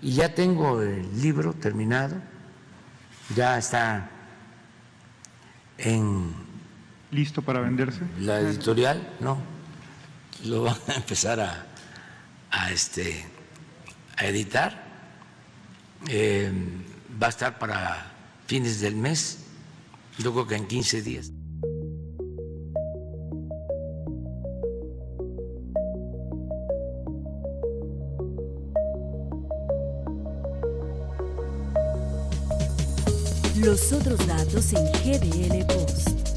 Y ya tengo el libro terminado, ya está en... ¿Listo para venderse? La editorial, no, lo van a empezar a, a este, a editar. Eh, va a estar para fines del mes, yo creo que en 15 días. Los otros datos en GDL Post.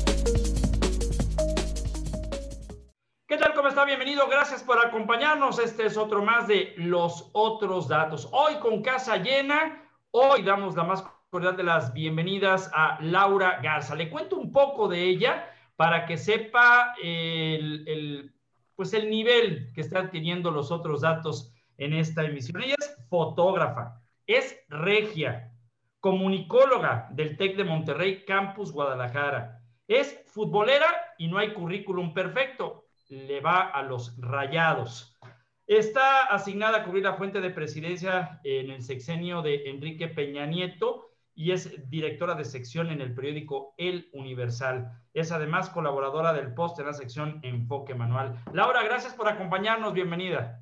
¿Qué tal? ¿Cómo está? Bienvenido. Gracias por acompañarnos. Este es otro más de Los otros datos. Hoy con casa llena. Hoy damos la más cordial de las bienvenidas a Laura Garza. Le cuento un poco de ella para que sepa el, pues el nivel que están teniendo los otros datos en esta emisión. Ella es fotógrafa, es regia, comunicóloga del TEC de Monterrey, Campus Guadalajara. Es futbolera y no hay currículum perfecto. Le va a los rayados. Está asignada a cubrir la fuente de presidencia en el sexenio de Enrique Peña Nieto y es directora de sección en el periódico El Universal. Es además colaboradora del post en la sección Enfoque Manual. Laura, gracias por acompañarnos. Bienvenida.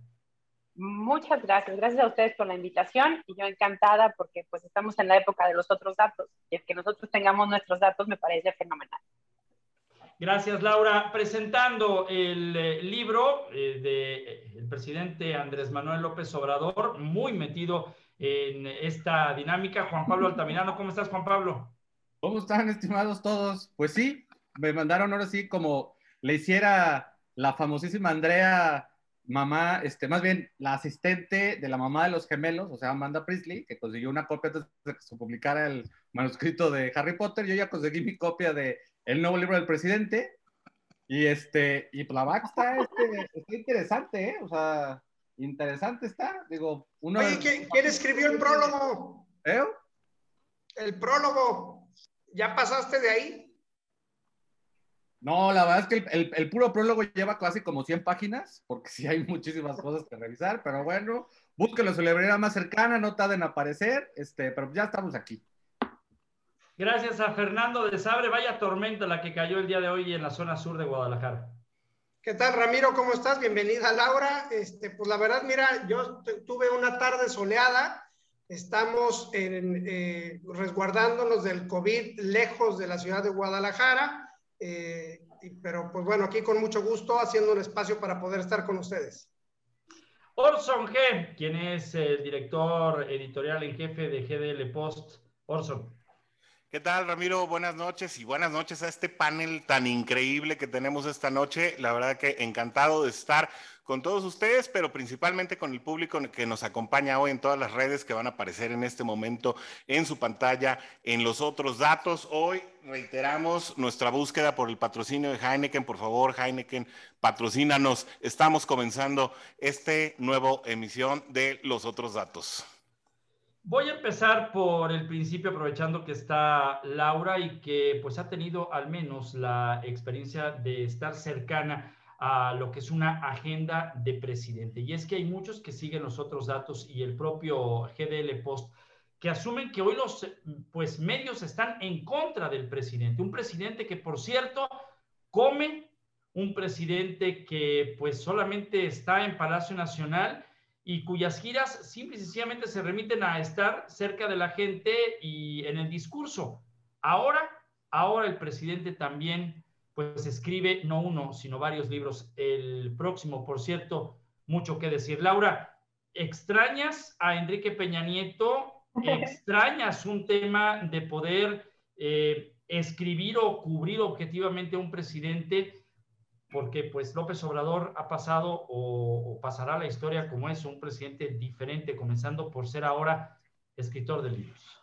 Muchas gracias, gracias a ustedes por la invitación y yo encantada porque pues estamos en la época de los otros datos y el que nosotros tengamos nuestros datos me parece fenomenal. Gracias, Laura. Presentando el eh, libro eh, del presidente Andrés Manuel López Obrador, muy metido en esta dinámica. Juan Pablo Altamirano, ¿cómo estás, Juan Pablo? ¿Cómo están, estimados todos? Pues sí, me mandaron ahora sí como le hiciera la famosísima Andrea mamá, este, más bien la asistente de la mamá de los gemelos, o sea, Amanda Priestley, que consiguió una copia antes de que se publicara el manuscrito de Harry Potter. Yo ya conseguí mi copia de El nuevo libro del presidente. Y este, y pues la back está, este, está interesante, ¿eh? O sea, interesante está. Digo, uno. Oye, ¿quién, ¿quién escribió el prólogo? ¿Eh? El prólogo. ¿Ya pasaste de ahí? No, la verdad es que el, el, el, puro prólogo lleva casi como 100 páginas, porque sí hay muchísimas cosas que revisar, pero bueno, búsquenlo su librería más cercana, no tarden en aparecer, este, pero ya estamos aquí. Gracias a Fernando de Sabre, vaya tormenta la que cayó el día de hoy en la zona sur de Guadalajara. ¿Qué tal, Ramiro? ¿Cómo estás? Bienvenida, Laura. Este, pues la verdad, mira, yo tuve una tarde soleada, estamos en, eh, resguardándonos del COVID lejos de la ciudad de Guadalajara eh, pero pues bueno, aquí con mucho gusto haciendo un espacio para poder estar con ustedes. Orson G, quien es el director editorial en jefe de GDL Post. Orson. ¿Qué tal, Ramiro? Buenas noches y buenas noches a este panel tan increíble que tenemos esta noche. La verdad que encantado de estar con todos ustedes, pero principalmente con el público que nos acompaña hoy en todas las redes que van a aparecer en este momento en su pantalla, en los otros datos. Hoy reiteramos nuestra búsqueda por el patrocinio de Heineken. Por favor, Heineken, patrocínanos. Estamos comenzando este nuevo emisión de los otros datos. Voy a empezar por el principio, aprovechando que está Laura y que pues ha tenido al menos la experiencia de estar cercana a lo que es una agenda de presidente. Y es que hay muchos que siguen los otros datos y el propio GDL Post que asumen que hoy los pues medios están en contra del presidente, un presidente que por cierto come, un presidente que pues solamente está en Palacio Nacional y cuyas giras simple y sencillamente se remiten a estar cerca de la gente y en el discurso. Ahora, ahora el presidente también pues escribe no uno, sino varios libros. El próximo, por cierto, mucho que decir. Laura, ¿extrañas a Enrique Peña Nieto? ¿Extrañas un tema de poder eh, escribir o cubrir objetivamente a un presidente? porque pues López Obrador ha pasado o, o, pasará la historia como es un presidente diferente, comenzando por ser ahora escritor de libros.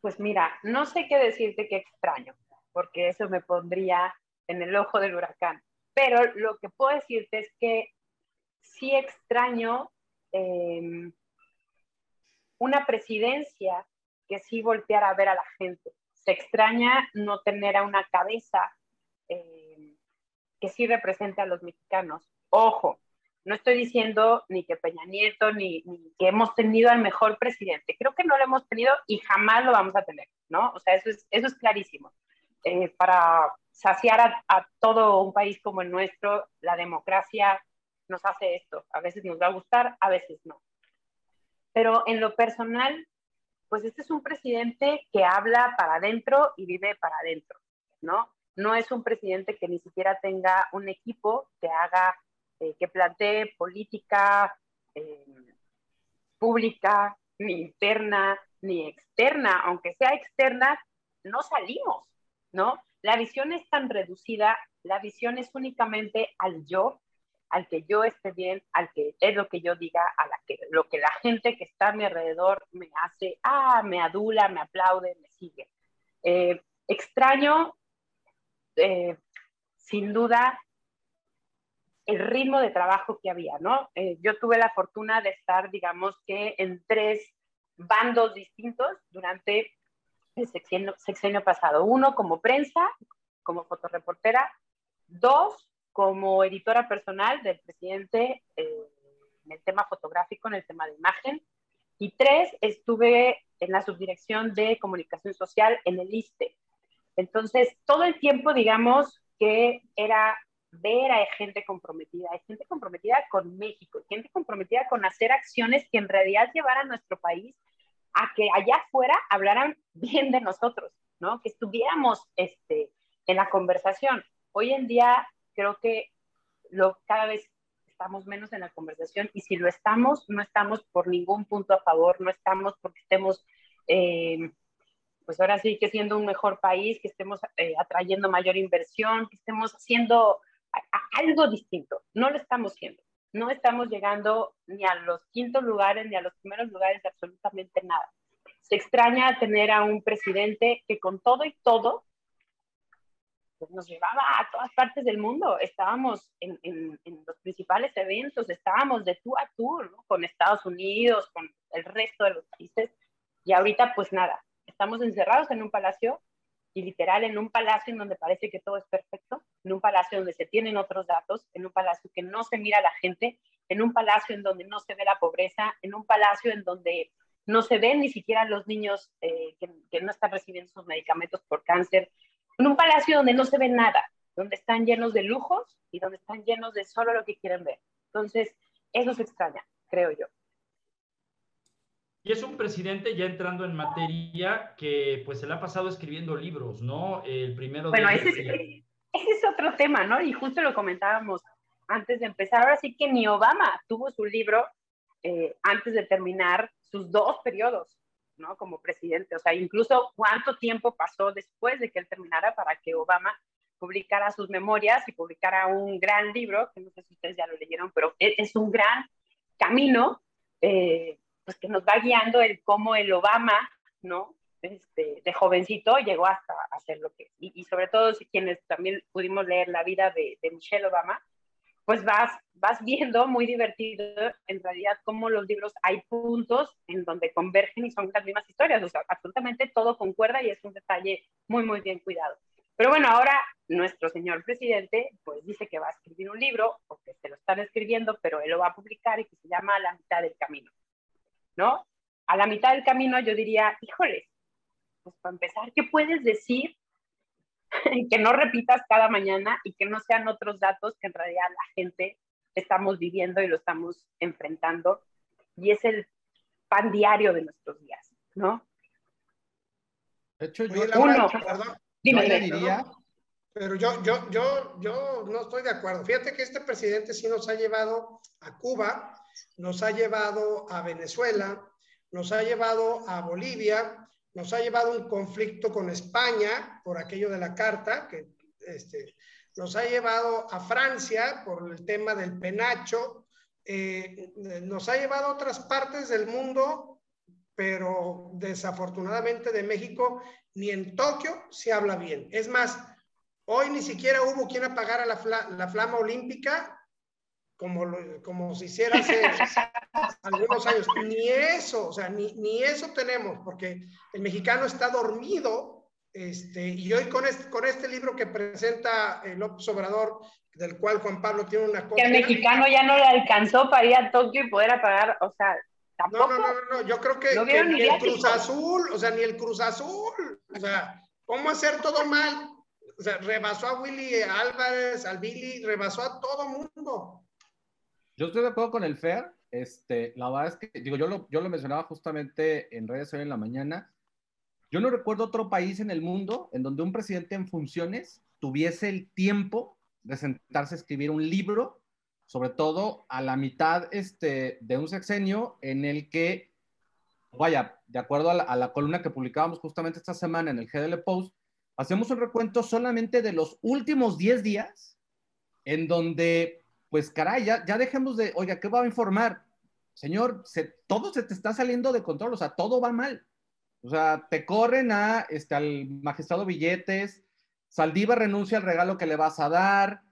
Pues mira, no sé qué decirte que extraño, porque eso me pondría en el ojo del huracán. Pero lo que puedo decirte es que sí extraño eh, una presidencia que sí volteara a ver a la gente. Se extraña no tener a una cabeza eh, que sí represente a los mexicanos. Ojo, No estoy diciendo ni que Peña Nieto, ni, que hemos tenido al mejor presidente. Creo que no lo hemos tenido y jamás lo vamos a tener, ¿no? O sea, eso es, eso es clarísimo. Eh, para saciar a, todo un país como el nuestro, la democracia nos hace esto. A veces nos va a gustar, a veces no. Pero en lo personal, pues este es un presidente que habla para adentro y vive para adentro, ¿no? No es un presidente que ni siquiera tenga un equipo que haga, eh, que plantee política eh, pública, ni interna, ni externa. Aunque sea externa, no salimos, ¿no? La visión es tan reducida, la visión es únicamente al yo al que yo esté bien, al que es lo que yo diga, a la que, lo que la gente que está a mi alrededor me hace, ah, me adula, me aplaude, me sigue. Eh, extraño, eh, sin duda, el ritmo de trabajo que había, ¿no? Eh, yo tuve la fortuna de estar, digamos que, en tres bandos distintos durante el sexenio, sexenio pasado. Uno como prensa, como fotoreportera. Dos, como editora personal del presidente eh, en el tema fotográfico, en el tema de imagen. Y tres, estuve en la subdirección de comunicación social en el ISTE. Entonces, todo el tiempo, digamos, que era ver a gente comprometida, hay gente comprometida con México, gente comprometida con hacer acciones que en realidad llevaran a nuestro país a que allá afuera hablaran bien de nosotros, ¿no? Que estuviéramos este, en la conversación. Hoy en día creo que lo, cada vez estamos menos en la conversación y si lo estamos, no estamos por ningún punto a favor, no estamos porque estemos, eh, pues ahora sí que siendo un mejor país, que estemos eh, atrayendo mayor inversión, que estemos haciendo algo distinto. No lo estamos haciendo. No estamos llegando ni a los quintos lugares ni a los primeros lugares de absolutamente nada. Se extraña tener a un presidente que con todo y todo pues nos llevaba a todas partes del mundo. Estábamos en, los principales eventos, estábamos de tú a tú, con Estados Unidos, con el resto de los países. Y ahorita, pues nada, estamos encerrados en un palacio y literal en un palacio en donde parece que todo es perfecto, en un palacio donde se tienen otros datos, en un palacio que no se mira a la gente, en un palacio en donde no se ve la pobreza, en un palacio en donde no se ven ni siquiera los niños eh, que, que, no están recibiendo sus medicamentos por cáncer, en un palacio donde no se ve nada, donde están llenos de lujos y donde están llenos de solo lo que quieren ver. Entonces, eso se extraña, creo yo. Y es un presidente ya entrando en materia que pues se le ha pasado escribiendo libros, ¿no? El primero bueno, ese, ese, es otro tema, ¿no? Y justo lo comentábamos antes de empezar. Ahora sí que ni Obama tuvo su libro eh, antes de terminar sus dos periodos. ¿no? Como presidente. O sea, incluso cuánto tiempo pasó después de que él terminara para que Obama publicara sus memorias y publicara un gran libro, que no sé si ustedes ya lo leyeron, pero e-, es un gran camino, eh, pues que nos va guiando el cómo el Obama, ¿no? Este, de jovencito llegó hasta hacer lo que y, y sobre todo si quienes también pudimos leer la vida de, de Michelle Obama, pues vas, vas viendo muy divertido en realidad cómo los libros hay puntos en donde convergen y son las mismas historias, o sea, absolutamente todo concuerda y es un detalle muy, muy bien cuidado. Pero bueno, ahora nuestro señor presidente pues dice que va a escribir un libro, o que se lo están escribiendo, pero él lo va a publicar y que se llama la mitad del camino, ¿no? A la mitad del camino yo diría, híjole, pues para empezar, ¿qué puedes decir que no repitas cada mañana y que no sean otros datos que en realidad la gente estamos viviendo y lo estamos enfrentando. Y es el pan diario de nuestros días, ¿no? De hecho, yo, Uno, perdón, diría... Pero yo, yo, yo, yo no estoy de acuerdo. Fíjate que este presidente sí nos ha llevado a Cuba, nos ha llevado a Venezuela, nos ha llevado a Bolivia, nos ha llevado un conflicto con España por aquello de la carta, que este, nos ha llevado a Francia por el tema del penacho, eh, nos ha llevado a otras partes del mundo, pero desafortunadamente de México ni en Tokio se habla bien. Es más, hoy ni siquiera hubo quien apagara la, la flama olímpica como, lo, como se hiciera hace algunos años. Ni eso, o sea, ni, ni, eso tenemos, porque el mexicano está dormido Este, y hoy con este, con este libro que presenta el López Obrador, del cual Juan Pablo tiene una copia. Que el mexicano ya no le alcanzó para ir a Tokio y poder apagar, o sea, tampoco. No, no, no, no, yo creo que, que ni el Cruz Azul, o sea, ni el Cruz Azul, o sea, ¿cómo hacer todo mal? O sea, rebasó a Willy Álvarez, al Billy, rebasó a todo mundo. Yo estoy de acuerdo con el FER. Este, la verdad es que, digo, yo lo, yo lo mencionaba justamente en redes hoy en la mañana. Yo no recuerdo otro país en el mundo en donde un presidente en funciones tuviese el tiempo de sentarse a escribir un libro, sobre todo a la mitad este, de un sexenio en el que, vaya, de acuerdo a la, a la columna que publicábamos justamente esta semana en el GDL Post, hacemos un recuento solamente de los últimos 10 días, en donde, pues caray, ya, dejemos de, oiga, ¿qué va a informar? Señor, se, todo se te está saliendo de control, o sea, todo va mal. O sea, te corren a, este, al magistrado Billetes, Saldiva renuncia al regalo que le vas a dar,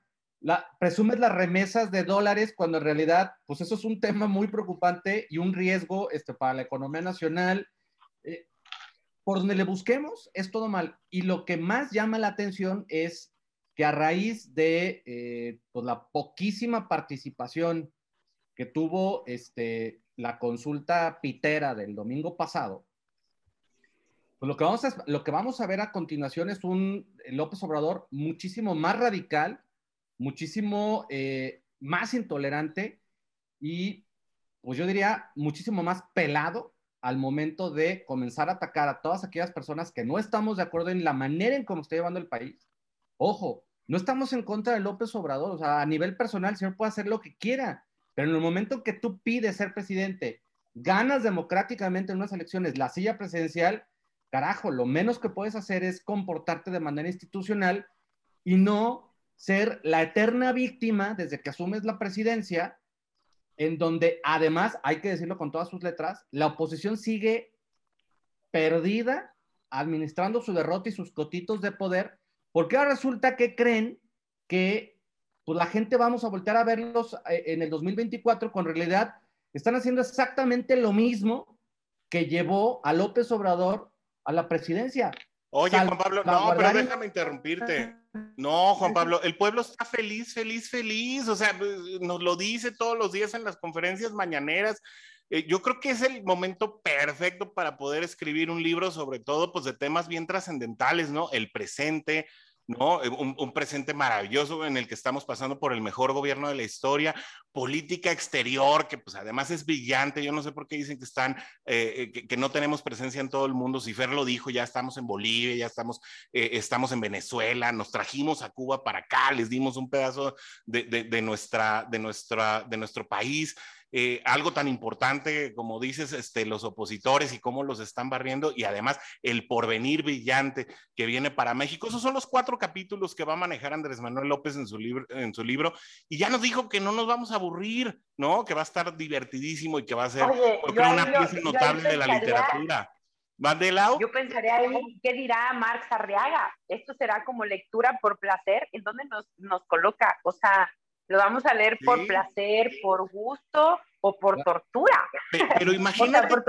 la, presumes las remesas de dólares cuando en realidad, pues eso es un tema muy preocupante y un riesgo este, para la economía nacional. Eh, por donde le busquemos, es todo mal. Y lo que más llama la atención es que a raíz de eh, pues la poquísima participación que tuvo este, la consulta pitera del domingo pasado, pues lo que, vamos a, lo que vamos a ver a continuación es un López Obrador muchísimo más radical, muchísimo eh, más intolerante y, pues yo diría, muchísimo más pelado al momento de comenzar a atacar a todas aquellas personas que no estamos de acuerdo en la manera en cómo está llevando el país. Ojo, no estamos en contra de López Obrador, o sea, a nivel personal el señor puede hacer lo que quiera, pero en el momento que tú pides ser presidente, ganas democráticamente en unas elecciones la silla presidencial, carajo, lo menos que puedes hacer es comportarte de manera institucional y no ser la eterna víctima desde que asumes la presidencia en donde además, hay que decirlo con todas sus letras, la oposición sigue perdida administrando su derrota y sus cotitos de poder, porque ahora resulta que creen que pues, la gente vamos a voltear a verlos eh, en el 2024, con realidad están haciendo exactamente lo mismo que llevó a López Obrador a la presidencia. Oye, Juan Pablo, no, pero déjame interrumpirte. No, Juan Pablo, el pueblo está feliz, feliz, feliz. O sea, nos lo dice todos los días en las conferencias mañaneras. Eh, yo creo que es el momento perfecto para poder escribir un libro, sobre todo, pues de temas bien trascendentales, ¿no? El presente, ¿no? Eh, un, presente maravilloso en el que estamos pasando por el mejor gobierno de la historia, política exterior, que pues además es brillante, yo no sé por qué dicen que están, eh, eh, que, no tenemos presencia en todo el mundo, si Fer lo dijo, ya estamos en Bolivia, ya estamos, estamos en Venezuela, nos trajimos a Cuba para acá, les dimos un pedazo de, de nuestra, de, nuestra, de nuestro país, eh, algo tan importante como dices, este, los opositores y cómo los están barriendo y además el porvenir brillante que viene para México. Esos son los cuatro capítulos que va a manejar Andrés Manuel López en su, libro, en su libro y ya nos dijo que no nos vamos a aburrir, ¿no? Que va a estar divertidísimo y que va a ser una pieza notable de la literatura. ¿Van de lado? Yo pensaría ahí, ¿qué dirá Marx Arriaga? Esto será como lectura por placer, ¿en dónde nos, nos coloca? O sea, lo vamos a leer por placer, por gusto o por tortura. Pero, imagínate.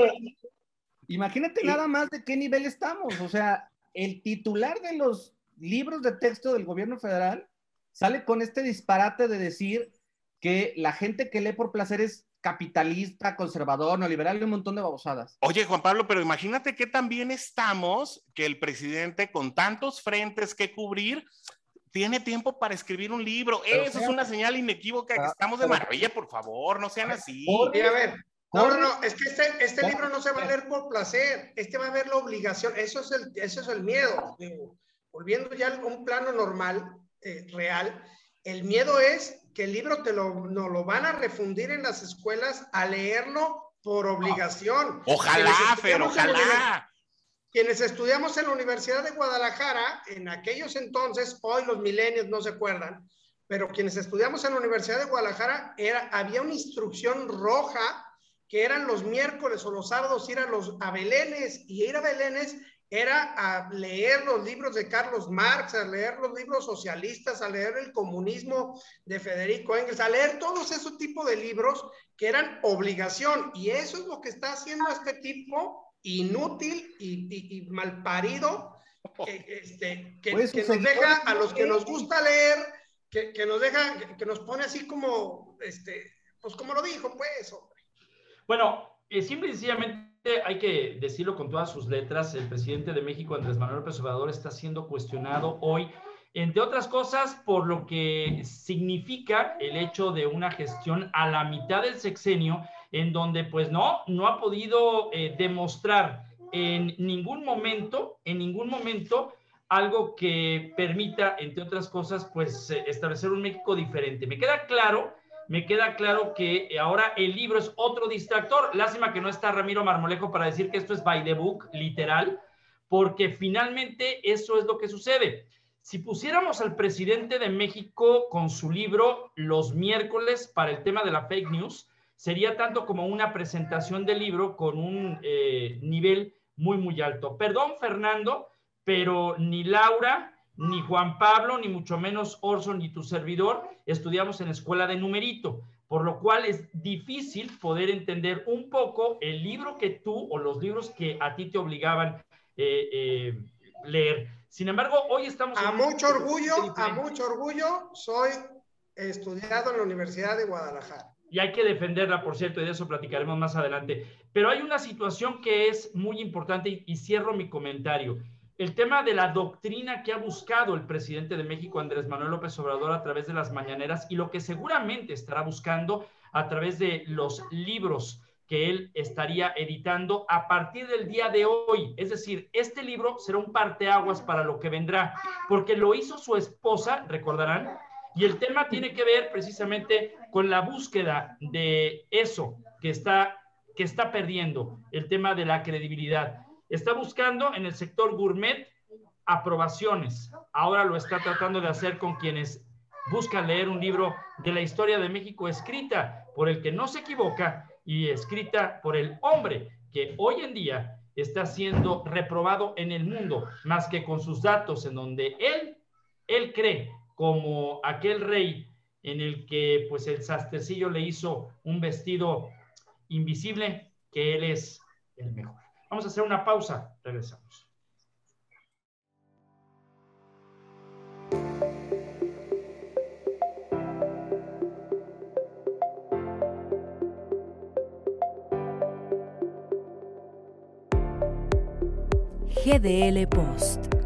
Imagínate nada más de qué nivel estamos. O sea, el titular de los libros de texto del gobierno federal sale con este disparate de decir que la gente que lee por placer es capitalista, conservador, neoliberal y un montón de babosadas. Oye, Juan Pablo, pero imagínate que también estamos que el presidente con tantos frentes que cubrir tiene tiempo para escribir un libro. Eso es una señal inequívoca que ah, estamos de maravilla, por favor, no sean así. Sí, a ver, no, no, no, es que este, este libro no se va a leer por placer, este va a ver la obligación, eso es el, eso es el miedo. volviendo ya a un plano normal, eh, real, el miedo es que el libro te lo, no lo van a refundir en las escuelas a leerlo por obligación. Ojalá, pero ojalá. Quienes estudiamos en la Universidad de Guadalajara, en aquellos entonces, hoy los milenios no se acuerdan, pero quienes estudiamos en la Universidad de Guadalajara, era, había una instrucción roja que eran los miércoles o los sábados ir a los a Belénes y ir a Belénes era a leer los libros de Carlos Marx, a leer los libros socialistas, a leer el comunismo de Federico Engels, a leer todos esos tipos de libros que eran obligación. Y eso es lo que está haciendo este tipo inútil y, y, mal parido que, este, que, Pues, que nos deja a los que nos gusta leer, que, que nos deja, que, que nos pone así como, este, pues como lo dijo, pues, hombre. Bueno, eh, simple y sencillamente hay que decirlo con todas sus letras, el presidente de México, Andrés Manuel López Obrador, está siendo cuestionado hoy, entre otras cosas, por lo que significa el hecho de una gestión a la mitad del sexenio, en donde pues no, no ha podido eh, demostrar en ningún momento, en ningún momento, algo que permita, entre otras cosas, pues eh, establecer un México diferente. Me queda claro me queda claro que ahora el libro es otro distractor. Lástima que no está Ramiro Marmolejo para decir que esto es by the book, literal, porque finalmente eso es lo que sucede. Si pusiéramos al presidente de México con su libro los miércoles para el tema de la fake news, sería tanto como una presentación del libro con un eh, nivel muy, muy alto. Perdón, Fernando, pero ni Laura, ni Juan Pablo, ni mucho menos Orson, ni tu servidor, estudiamos en escuela de numerito, por lo cual es difícil poder entender un poco el libro que tú o los libros que a ti te obligaban eh, eh, leer. Sin embargo, hoy estamos... A mucho orgullo, a mucho orgullo, soy estudiado en la Universidad de Guadalajara. Y hay que defenderla, por cierto, y de eso platicaremos más adelante. Pero hay una situación que es muy importante y, y cierro mi comentario. El tema de la doctrina que ha buscado el presidente de México, Andrés Manuel López Obrador, a través de las mañaneras y lo que seguramente estará buscando a través de los libros que él estaría editando a partir del día de hoy. Es decir, este libro será un parteaguas para lo que vendrá, porque lo hizo su esposa, recordarán, y el tema tiene que ver precisamente con la búsqueda de eso que está, que está perdiendo, el tema de la credibilidad. Está buscando en el sector gourmet aprobaciones. Ahora lo está tratando de hacer con quienes buscan leer un libro de la historia de México escrita por el que no se equivoca y escrita por el hombre que hoy en día está siendo reprobado en el mundo, más que con sus datos en donde él, él cree como aquel rey en el que pues el sastrecillo le hizo un vestido invisible, que él es el mejor. Vamos a hacer una pausa, regresamos. GDL Post.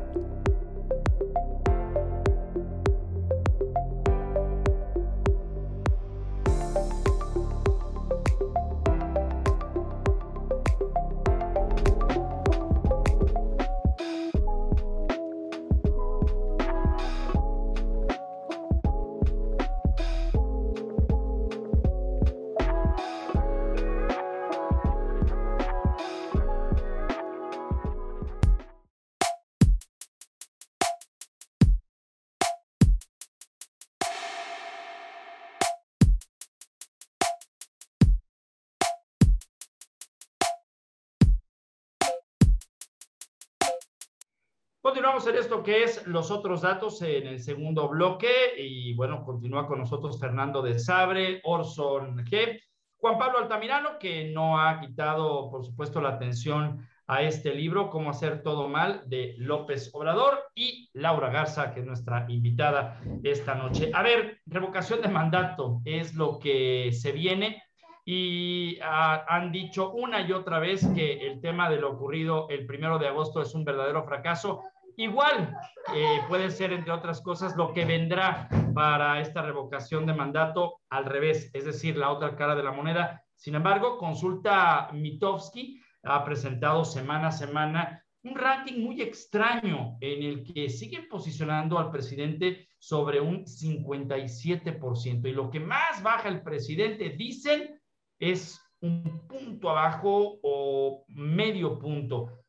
Continuamos en esto que es los otros datos en el segundo bloque y bueno, continúa con nosotros Fernando de Sabre, Orson G, Juan Pablo Altamirano, que no ha quitado, por supuesto, la atención a este libro, Cómo hacer todo mal, de López Obrador, y Laura Garza, que es nuestra invitada esta noche. A ver, revocación de mandato es lo que se viene y ah, han dicho una y otra vez que el tema de lo ocurrido el primero de agosto es un verdadero fracaso. Igual eh, puede ser, entre otras cosas, lo que vendrá para esta revocación de mandato al revés, es decir, la otra cara de la moneda. Sin embargo, consulta Mitofsky ha presentado semana a semana un ranking muy extraño en el que siguen posicionando al presidente sobre un 57%. Y lo que más baja el presidente, dicen, es un punto abajo o medio punto.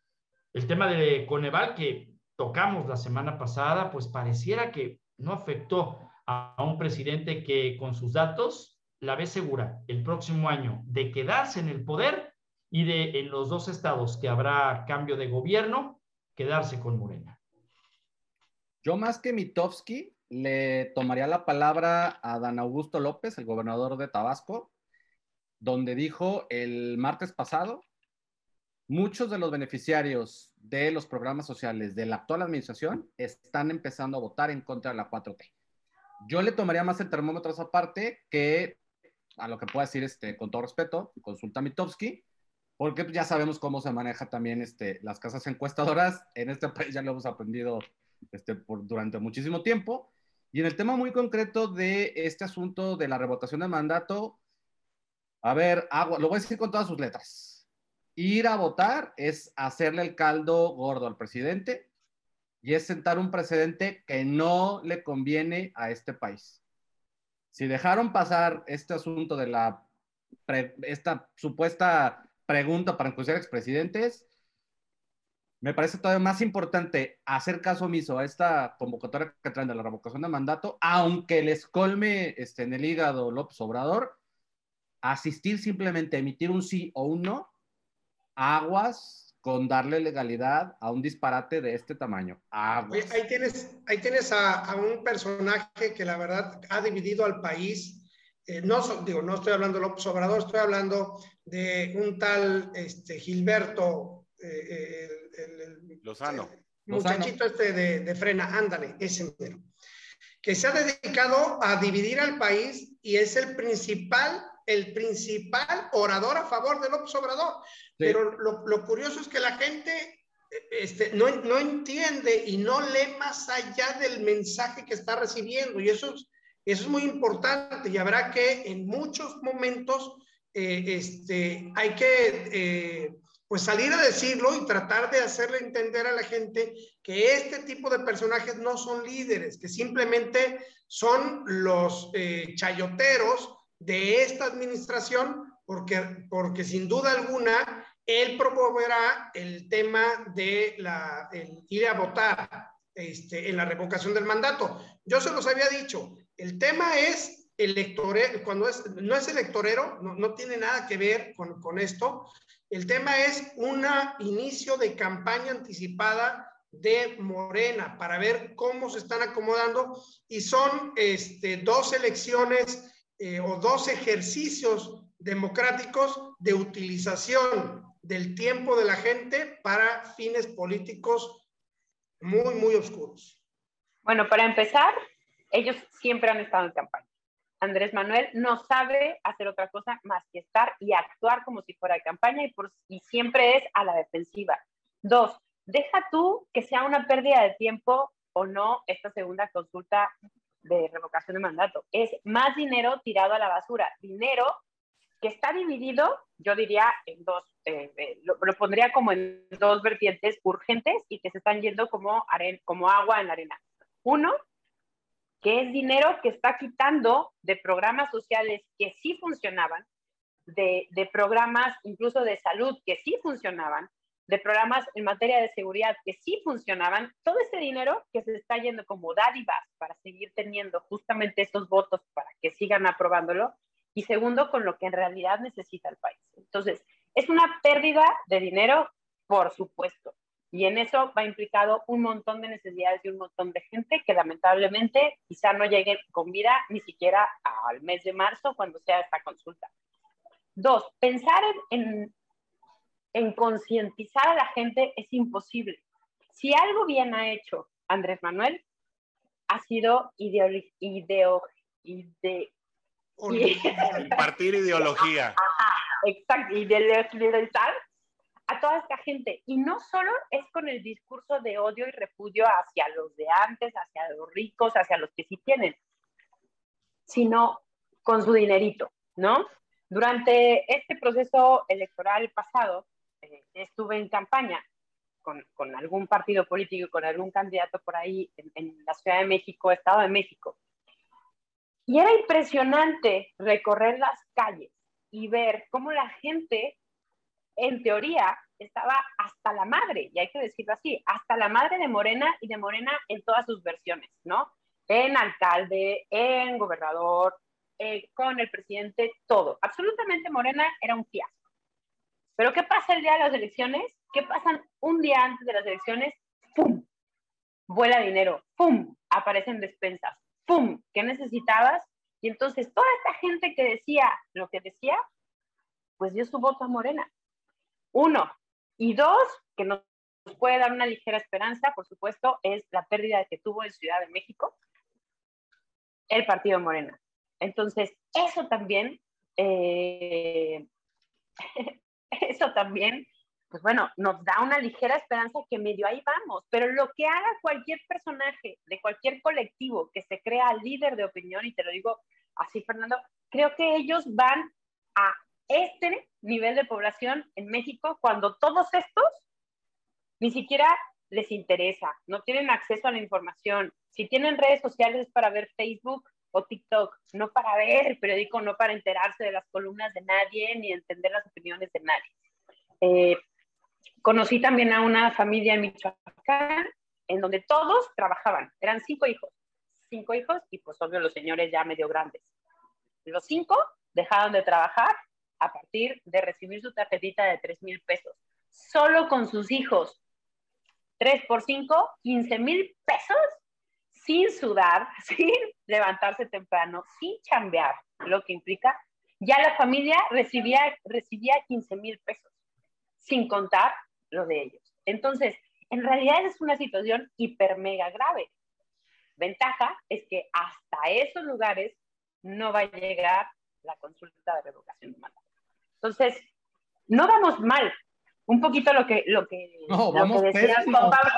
El tema de Coneval que tocamos la semana pasada, pues pareciera que no afectó a, un presidente que con sus datos la ve segura el próximo año de quedarse en el poder y de en los dos estados que habrá cambio de gobierno, quedarse con Morena. Yo más que Mitofsky, le tomaría la palabra a Dan Augusto López, el gobernador de Tabasco, donde dijo el martes pasado, muchos de los beneficiarios de los programas sociales de la actual administración están empezando a votar en contra de la 4T. Yo le tomaría más el termómetro a esa parte que a lo que pueda decir, este, con todo respeto, consulta a porque ya sabemos cómo se maneja también este, las casas encuestadoras. En este país ya lo hemos aprendido este, por, durante muchísimo tiempo. Y en el tema muy concreto de este asunto de la revocación de mandato, a ver, agua, lo voy a decir con todas sus letras. Ir a votar es hacerle el caldo gordo al presidente y es sentar un precedente que no le conviene a este país. Si dejaron pasar este asunto de la, esta supuesta pregunta para enjuiciar expresidentes, me parece todavía más importante hacer caso omiso a esta convocatoria que traen de la revocación de mandato, aunque les colme este, en el hígado López Obrador, asistir simplemente a emitir un sí o un no, aguas con darle legalidad a un disparate de este tamaño. Aguas. Ahí tienes, ahí tienes a, a, un personaje que la verdad ha dividido al país. Eh, no, digo, no estoy hablando de López Obrador, estoy hablando de un tal este, Gilberto eh, el, el, Lozano. El muchachito este de, de, frena, ándale, ese mero. Que se ha dedicado a dividir al país y es el principal, el principal orador a favor de López Obrador. Sí. Pero lo, lo, curioso es que la gente este, no, no entiende y no lee más allá del mensaje que está recibiendo. Y eso es, eso es muy importante. Y habrá que en muchos momentos eh, este, hay que eh, pues salir a decirlo y tratar de hacerle entender a la gente que este tipo de personajes no son líderes, que simplemente son los eh, chayoteros de esta administración, porque, porque sin duda alguna él promoverá el tema de la, ir a votar este, en la revocación del mandato. Yo se los había dicho, el tema es electorero, cuando es, no es electorero, no, no tiene nada que ver con, con esto, el tema es un inicio de campaña anticipada de Morena para ver cómo se están acomodando y son este, dos elecciones eh, o dos ejercicios democráticos de utilización del tiempo de la gente para fines políticos muy, muy oscuros. Bueno, para empezar, ellos siempre han estado en campaña. Andrés Manuel no sabe hacer otra cosa más que estar y actuar como si fuera de campaña y, por, y siempre es a la defensiva. Dos, deja tú que sea una pérdida de tiempo o no esta segunda consulta de revocación de mandato. Es más dinero tirado a la basura, dinero que está dividido, yo diría, en dos, eh, eh, lo, pondría como en dos vertientes urgentes y que se están yendo como, aren, como agua en la arena. Uno, que es dinero que está quitando de programas sociales que sí funcionaban, de, de, programas incluso de salud que sí funcionaban, de programas en materia de seguridad que sí funcionaban, todo ese dinero que se está yendo como dádivas para seguir teniendo justamente estos votos para que sigan aprobándolo, y segundo, con lo que en realidad necesita el país. Entonces, es una pérdida de dinero, por supuesto, y en eso va implicado un montón de necesidades y un montón de gente que lamentablemente quizá no llegue con vida ni siquiera al mes de marzo cuando sea esta consulta. Dos, pensar en, en concientizar a la gente es imposible. Si algo bien ha hecho Andrés Manuel, ha sido ideo, ideo, ide, Impartir ideología. Ajá, exacto, ideologizar a toda esta gente. Y no solo es con el discurso de odio y repudio hacia los de antes, hacia los ricos, hacia los que sí tienen, sino con su dinerito, ¿no? Durante este proceso electoral pasado, eh, estuve en campaña con, algún partido político, con algún candidato por ahí en, en la Ciudad de México, Estado de México. Y era impresionante recorrer las calles y ver cómo la gente en teoría, estaba hasta la madre, y hay que decirlo así, hasta la madre de Morena y de Morena en todas sus versiones, ¿no? En alcalde, en gobernador, eh, con el presidente, todo. Absolutamente Morena era un fiasco. Pero ¿qué pasa el día de las elecciones? ¿Qué pasa un día antes de las elecciones? ¡Pum! Vuela dinero, ¡pum! Aparecen despensas, ¡pum! ¿Qué necesitabas? Y entonces toda esta gente que decía lo que decía, pues dio su voto a Morena. Uno, Y dos, que nos puede dar una ligera esperanza, por supuesto, es la pérdida que tuvo en Ciudad de México el partido Morena. Entonces, eso también, eh, eso también, pues bueno, nos da una ligera esperanza que medio ahí vamos, pero lo que haga cualquier personaje de cualquier colectivo que se crea líder de opinión, y te lo digo así, Fernando, creo que ellos van a este nivel de población en México cuando todos estos ni siquiera les interesa, no tienen acceso a la información. Si tienen redes sociales es para ver Facebook o TikTok, no para ver el periódico, no para enterarse de las columnas de nadie ni entender las opiniones de nadie. Eh, conocí también a una familia en Michoacán en donde todos trabajaban, eran cinco hijos, cinco hijos y pues obvio los señores ya medio grandes. Los cinco dejaron de trabajar a partir de recibir su tarjetita de 3 mil pesos, solo con sus hijos. 3 por 5, 15 mil pesos sin sudar, sin levantarse temprano, sin chambear, lo que implica, ya la familia recibía, recibía 15 mil pesos, sin contar lo de ellos. Entonces, en realidad es una situación hiper mega grave. Ventaja es que hasta esos lugares no va a llegar la consulta de revocación de. Entonces, no vamos mal. Un poquito lo que, lo que, No, lo vamos que decía pésimo. Juan Pablo.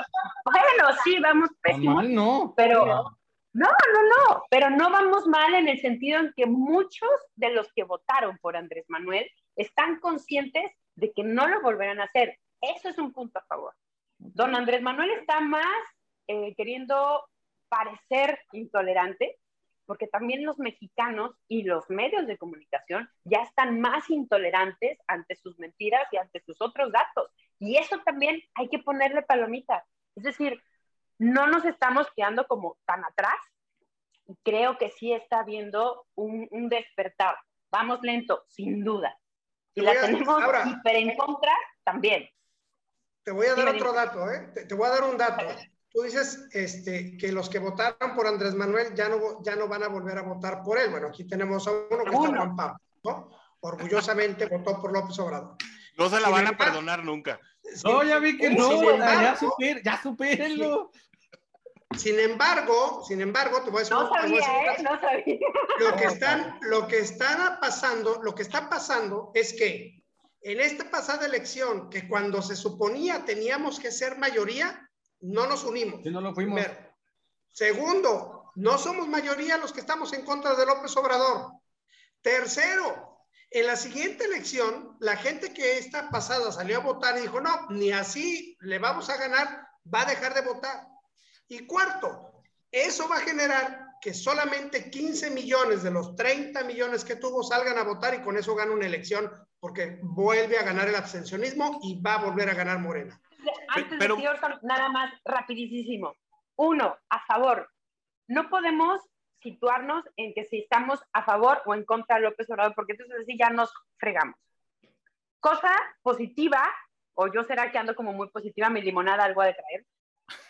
Bueno, sí, vamos pésimo. Mal no. Pero no, no, no, pero no vamos mal en el sentido en que muchos de los que votaron por Andrés Manuel están conscientes de que no lo volverán a hacer. Eso es un punto a favor. Don Andrés Manuel está más eh, queriendo parecer intolerante, porque también los mexicanos y los medios de comunicación ya están más intolerantes ante sus mentiras y ante sus otros datos. Y eso también hay que ponerle palomita. Es decir, no nos estamos quedando como tan atrás. Y creo que sí está habiendo un, un despertar. Vamos lento, sin duda. Y Te la a- tenemos ahora- hiper en contra también. Te voy a dar otro dato, ¿eh? Te, te voy a dar un dato. Tú dices este, que los que votaron por Andrés Manuel ya no, ya no van a volver a votar por él. Bueno, aquí tenemos a uno que está. Juan Pablo, ¿no? Orgullosamente votó por López Obrador. No se la van a perdonar nunca. No, ya vi que no. embargo- Ya, supé, ya supérenlo. Sin embargo, sin embargo, te voy a decir, No decir sabía, ¿eh? No sabía. lo que están, lo que están pasando, lo que está pasando es que en esta pasada elección, que cuando se suponía teníamos que ser mayoría, no nos unimos. Si no lo fuimos. Primero. Segundo, no somos mayoría los que estamos en contra de López Obrador. Tercero, en la siguiente elección, la gente que esta pasada salió a votar y dijo, no, ni así le vamos a ganar, va a dejar de votar. Y cuarto, eso va a generar que solamente 15 millones de los 30 millones que tuvo salgan a votar y con eso gana una elección porque vuelve a ganar el abstencionismo y va a volver a ganar Morena. Antes pero- de Orson, nada más rapidísimo. Uno, a favor. No podemos situarnos en que si estamos a favor o en contra de López Obrador, porque entonces así ya nos fregamos. Cosa positiva, o yo será que ando como muy positiva, mi limonada algo ha de traer,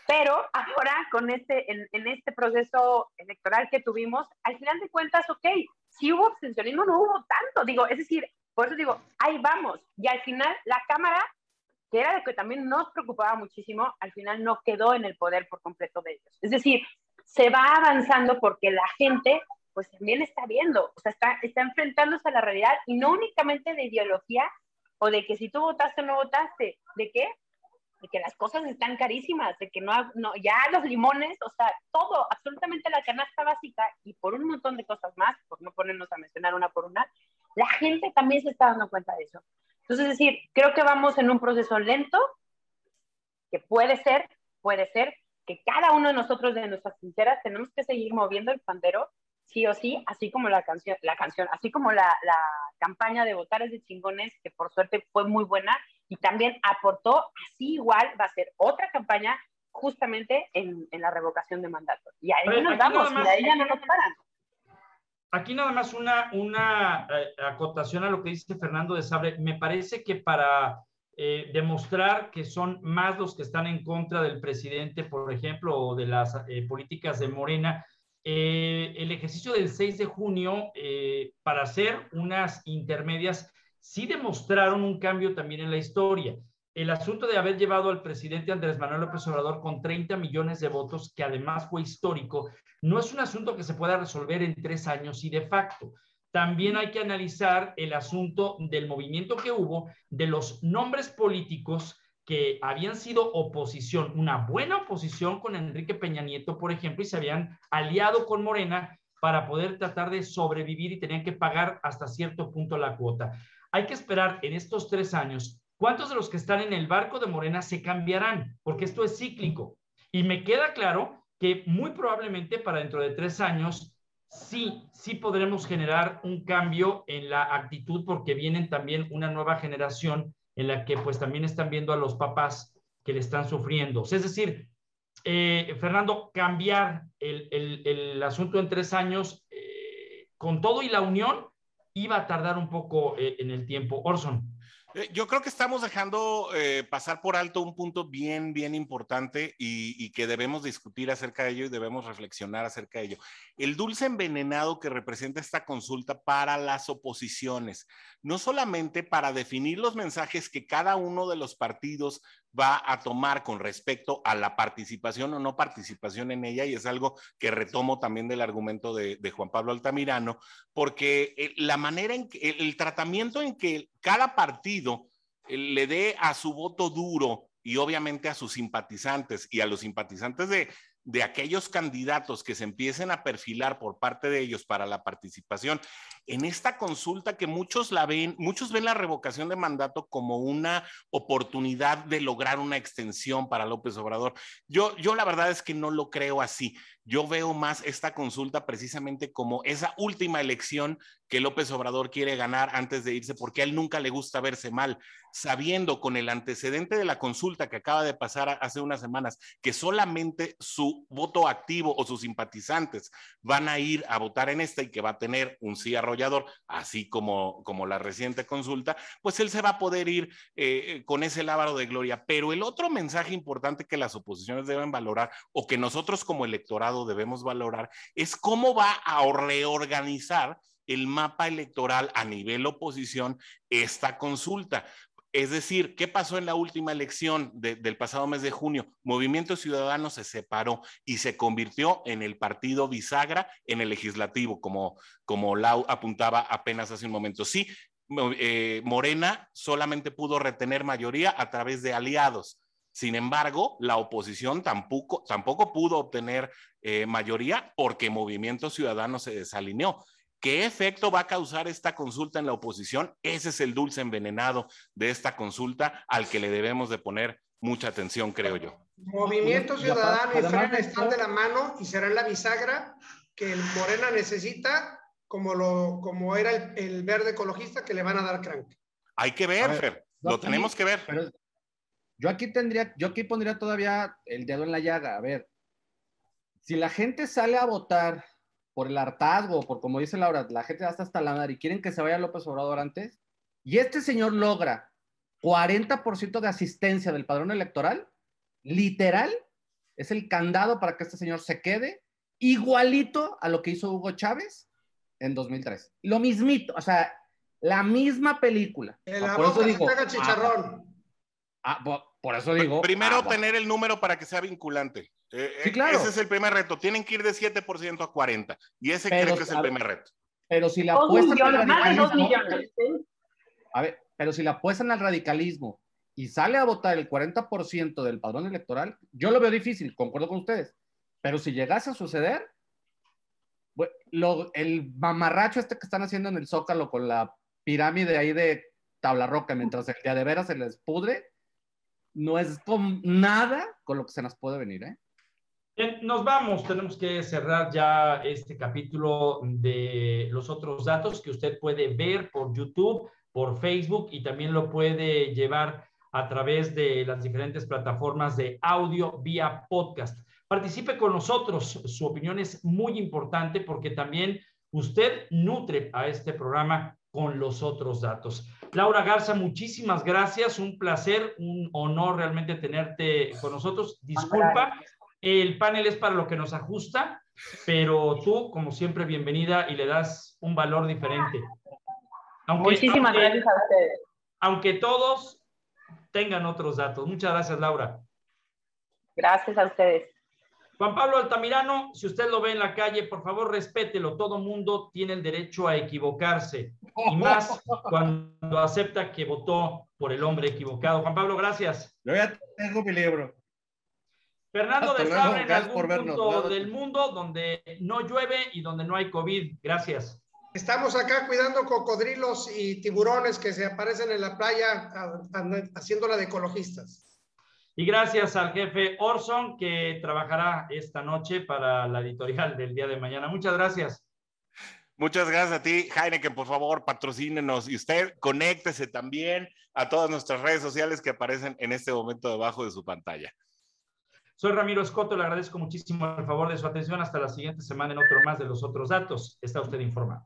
pero ahora con este, en, en este proceso electoral que tuvimos, al final de cuentas, ok, si hubo abstencionismo, no hubo tanto, digo, es decir, por eso digo, ahí vamos, y al final la Cámara que era lo que también nos preocupaba muchísimo, al final no quedó en el poder por completo de ellos. Es decir, se va avanzando porque la gente pues también está viendo, o sea, está, está enfrentándose a la realidad y no únicamente de ideología o de que si tú votaste o no votaste, ¿de qué? De que las cosas están carísimas, de que no, no ya los limones, o sea, todo, absolutamente la canasta básica y por un montón de cosas más, por no ponernos a mencionar una por una, la gente también se está dando cuenta de eso. Entonces, es decir, creo que vamos en un proceso lento, que puede ser, puede ser, que cada uno de nosotros de nuestras trincheras tenemos que seguir moviendo el pandero, sí o sí, así como la canción, la canción así como la, la campaña de votar es de chingones, que por suerte fue muy buena, y también aportó, así igual va a ser otra campaña justamente en, en la revocación de mandato. Y ahí A ver, nos vamos, y de ahí ya no nos paran. Aquí nada más una, una eh, acotación a lo que dice Fernando de Sabre. Me parece que para eh, demostrar que son más los que están en contra del presidente, por ejemplo, o de las eh, políticas de Morena, el ejercicio del 6 de junio para hacer unas intermedias sí demostraron un cambio también en la historia. El asunto de haber llevado al presidente Andrés Manuel López Obrador con 30 millones de votos, que además fue histórico, no es un asunto que se pueda resolver en tres años y de facto. También hay que analizar el asunto del movimiento que hubo, de los nombres políticos que habían sido oposición, una buena oposición con Enrique Peña Nieto, por ejemplo, y se habían aliado con Morena para poder tratar de sobrevivir y tenían que pagar hasta cierto punto la cuota. Hay que esperar en estos tres años cuántos de los que están en el barco de Morena se cambiarán, porque esto es cíclico. Y me queda claro que muy probablemente para dentro de tres años sí, sí podremos generar un cambio en la actitud porque vienen también una nueva generación en la que pues también están viendo a los papás que le están sufriendo. Es decir, eh, Fernando, cambiar el, el, asunto en tres años eh, con todo y la unión iba a tardar un poco eh, en el tiempo. Orson. Eh, yo creo que estamos dejando eh, pasar por alto un punto bien, bien importante y, y, que debemos discutir acerca de ello y debemos reflexionar acerca de ello. El dulce envenenado que representa esta consulta para las oposiciones, no solamente para definir los mensajes que cada uno de los partidos va a tomar con respecto a la participación o no participación en ella, y es algo que retomo también del argumento de, de Juan Pablo Altamirano, porque eh, la manera en que, el, tratamiento en que cada partido eh, le dé a su voto duro y obviamente a sus simpatizantes y a los simpatizantes de, de aquellos candidatos que se empiecen a perfilar por parte de ellos para la participación en esta consulta que muchos la ven, muchos ven la revocación de mandato como una oportunidad de lograr una extensión para López Obrador. Yo, yo la verdad es que no lo creo así. Yo veo más esta consulta precisamente como esa última elección que López Obrador quiere ganar antes de irse, porque a él nunca le gusta verse mal, sabiendo con el antecedente de la consulta que acaba de pasar hace unas semanas, que solamente su voto activo o sus simpatizantes van a ir a votar en esta y que va a tener un sí arrollador, así como, como la reciente consulta, pues él se va a poder ir eh, con ese lábaro de gloria. Pero el otro mensaje importante que las oposiciones deben valorar o que nosotros como electorado debemos valorar es cómo va a reorganizar el mapa electoral a nivel oposición esta consulta. Es decir, ¿qué pasó en la última elección de, del pasado mes de junio? Movimiento Ciudadano se separó y se convirtió en el partido bisagra en el legislativo, como, como Lau apuntaba apenas hace un momento. Sí, eh, Morena solamente pudo retener mayoría a través de aliados. Sin embargo, la oposición tampoco, tampoco pudo obtener eh, mayoría porque Movimiento Ciudadano se desalineó. ¿Qué efecto va a causar esta consulta en la oposición? Ese es el dulce envenenado de esta consulta al que le debemos de poner mucha atención, creo yo. Movimiento Ciudadano y Frena están de la mano y serán la bisagra que el Morena necesita, como, lo, como era el, el verde ecologista que le van a dar crank. Hay que ver, ver Fer, lo tenemos que ver. Pero yo aquí tendría, yo aquí pondría todavía el dedo en la llaga. A ver, si la gente sale a votar por el hartazgo, por como dice Laura, la gente hasta hasta la madre y quieren que se vaya López Obrador antes, y este señor logra 40% de asistencia del padrón electoral, literal, es el candado para que este señor se quede igualito a lo que hizo Hugo Chávez en 2003. Lo mismito, o sea, la misma película. En la por eso digo, chicharrón. Ah, por eso digo. Primero ah, tener el número para que sea vinculante. Eh, sí, claro. Ese es el primer reto. Tienen que ir de 7% a 40. Y ese pero, creo que es el primer reto. Pero si la apuestan al radicalismo. A ver, pero si la apuestan al radicalismo y sale a votar el 40% del padrón electoral, yo lo veo difícil, concuerdo con ustedes. Pero si llegase a suceder, lo, el mamarracho este que están haciendo en el Zócalo con la pirámide ahí de tabla roca, mientras el día de veras se les pudre, no es con nada con lo que se nos puede venir, ¿eh? Nos vamos, tenemos que cerrar ya este capítulo de los otros datos que usted puede ver por YouTube, por Facebook y también lo puede llevar a través de las diferentes plataformas de audio vía podcast. Participe con nosotros, su opinión es muy importante porque también usted nutre a este programa con los otros datos. Laura Garza, muchísimas gracias, un placer, un honor realmente tenerte con nosotros. Disculpa el panel es para lo que nos ajusta, pero tú, como siempre, bienvenida y le das un valor diferente. Aunque, Muchísimas aunque, gracias a ustedes. Aunque todos tengan otros datos. Muchas gracias, Laura. Gracias a ustedes. Juan Pablo Altamirano, si usted lo ve en la calle, por favor respételo. Todo mundo tiene el derecho a equivocarse y más cuando acepta que votó por el hombre equivocado. Juan Pablo, gracias. Yo ya tengo mi libro. Fernando Hasta de Sabre, en algún por punto del mundo donde no llueve y donde no hay COVID. Gracias. Estamos acá cuidando cocodrilos y tiburones que se aparecen en la playa haciéndola de ecologistas. Y gracias al jefe Orson que trabajará esta noche para la editorial del día de mañana. Muchas gracias. Muchas gracias a ti, Heineken, por favor, patrocínenos y usted conéctese también a todas nuestras redes sociales que aparecen en este momento debajo de su pantalla. Soy Ramiro Escoto, le agradezco muchísimo el favor de su atención. Hasta la siguiente semana en otro más de los otros datos. Está usted informado.